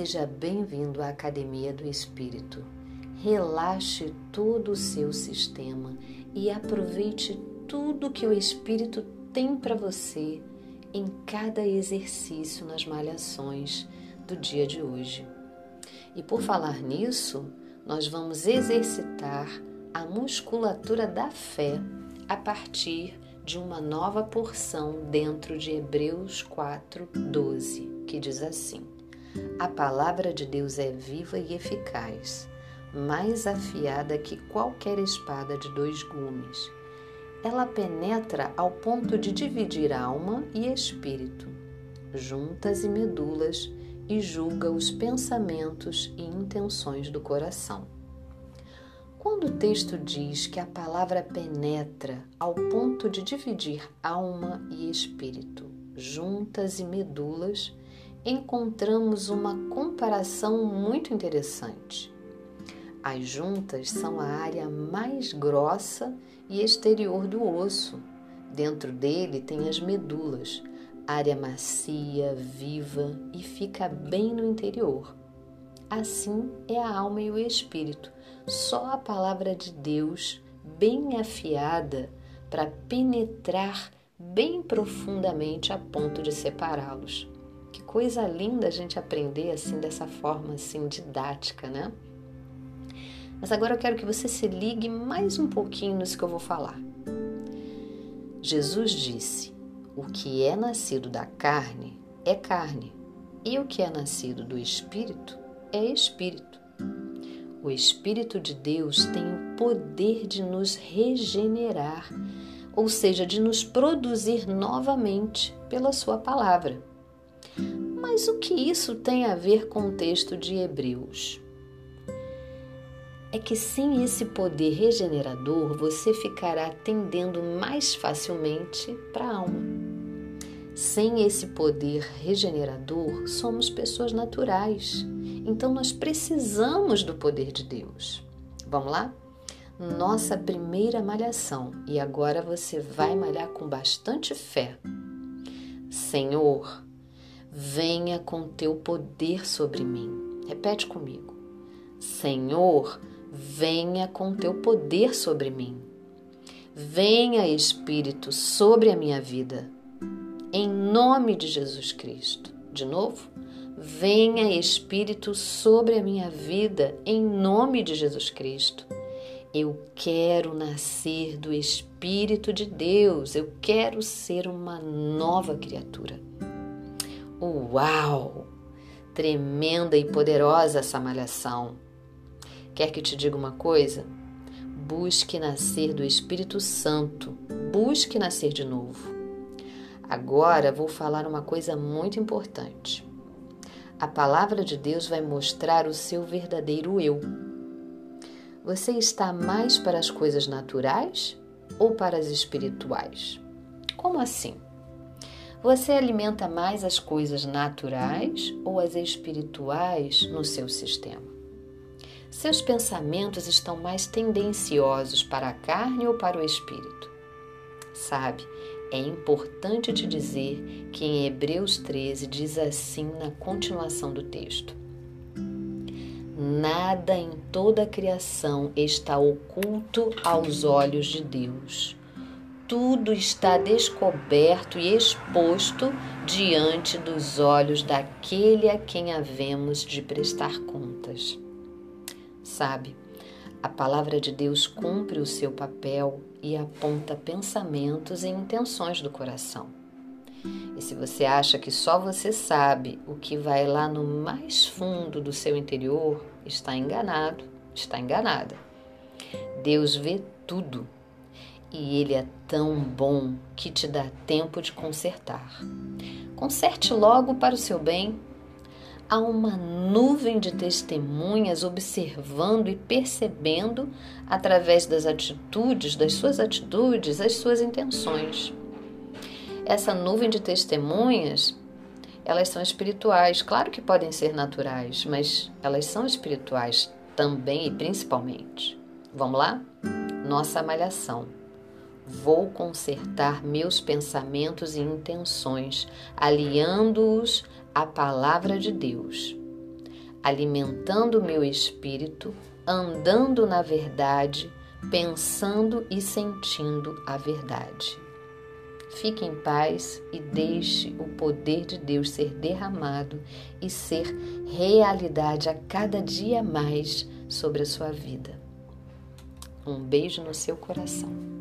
seja bem-vindo à Academia do Espírito. Relaxe todo o seu sistema e aproveite tudo que o Espírito tem para você em cada exercício nas malhações do dia de hoje. E por falar nisso, nós vamos exercitar a musculatura da fé a partir de uma nova porção dentro de Hebreus 4:12, que diz assim: A palavra de Deus é viva e eficaz, mais afiada que qualquer espada de dois gumes. Ela penetra ao ponto de dividir alma e espírito, juntas e medulas, e julga os pensamentos e intenções do coração. Quando o texto diz que a palavra penetra ao ponto de dividir alma e espírito, juntas e medulas, encontramos uma comparação muito interessante. As juntas são a área mais grossa e exterior do osso. Dentro dele tem as medulas, área macia, viva e fica bem no interior. Assim é a alma e o espírito. Só a palavra de Deus, bem afiada, para penetrar bem profundamente a ponto de separá-los. Que coisa linda a gente aprender assim dessa forma assim didática, né? Mas agora eu quero que você se ligue mais um pouquinho nisso que eu vou falar. Jesus disse: O que é nascido da carne é carne, e o que é nascido do espírito é espírito. O Espírito de Deus tem o poder de nos regenerar, ou seja, de nos produzir novamente pela Sua palavra. Mas o que isso tem a ver com o texto de Hebreus? É que sem esse poder regenerador você ficará tendendo mais facilmente para a alma. Sem esse poder regenerador, somos pessoas naturais então nós precisamos do poder de Deus. Vamos lá? Nossa primeira malhação, e agora você vai malhar com bastante fé. Senhor, venha com teu poder sobre mim. Repete comigo. Senhor, venha com teu poder sobre mim. Venha, Espírito, sobre a minha vida. Em nome de Jesus Cristo. De novo? Venha Espírito sobre a minha vida em nome de Jesus Cristo. Eu quero nascer do Espírito de Deus, eu quero ser uma nova criatura. Uau! Tremenda e poderosa essa malhação. Quer que te diga uma coisa? Busque nascer do Espírito Santo, busque nascer de novo. Agora vou falar uma coisa muito importante. A palavra de Deus vai mostrar o seu verdadeiro eu. Você está mais para as coisas naturais ou para as espirituais? Como assim? Você alimenta mais as coisas naturais ou as espirituais no seu sistema? Seus pensamentos estão mais tendenciosos para a carne ou para o espírito? Sabe, é importante te dizer que em Hebreus 13 diz assim na continuação do texto: Nada em toda a criação está oculto aos olhos de Deus. Tudo está descoberto e exposto diante dos olhos daquele a quem havemos de prestar contas. Sabe, a palavra de Deus cumpre o seu papel e aponta pensamentos e intenções do coração. E se você acha que só você sabe o que vai lá no mais fundo do seu interior, está enganado, está enganada. Deus vê tudo e Ele é tão bom que te dá tempo de consertar. Conserte logo para o seu bem há uma nuvem de testemunhas observando e percebendo através das atitudes, das suas atitudes, as suas intenções. Essa nuvem de testemunhas, elas são espirituais, claro que podem ser naturais, mas elas são espirituais também e principalmente. Vamos lá? Nossa malhação. Vou consertar meus pensamentos e intenções, aliando-os a palavra de Deus. alimentando meu espírito, andando na verdade, pensando e sentindo a verdade. Fique em paz e deixe o poder de Deus ser derramado e ser realidade a cada dia mais sobre a sua vida. Um beijo no seu coração.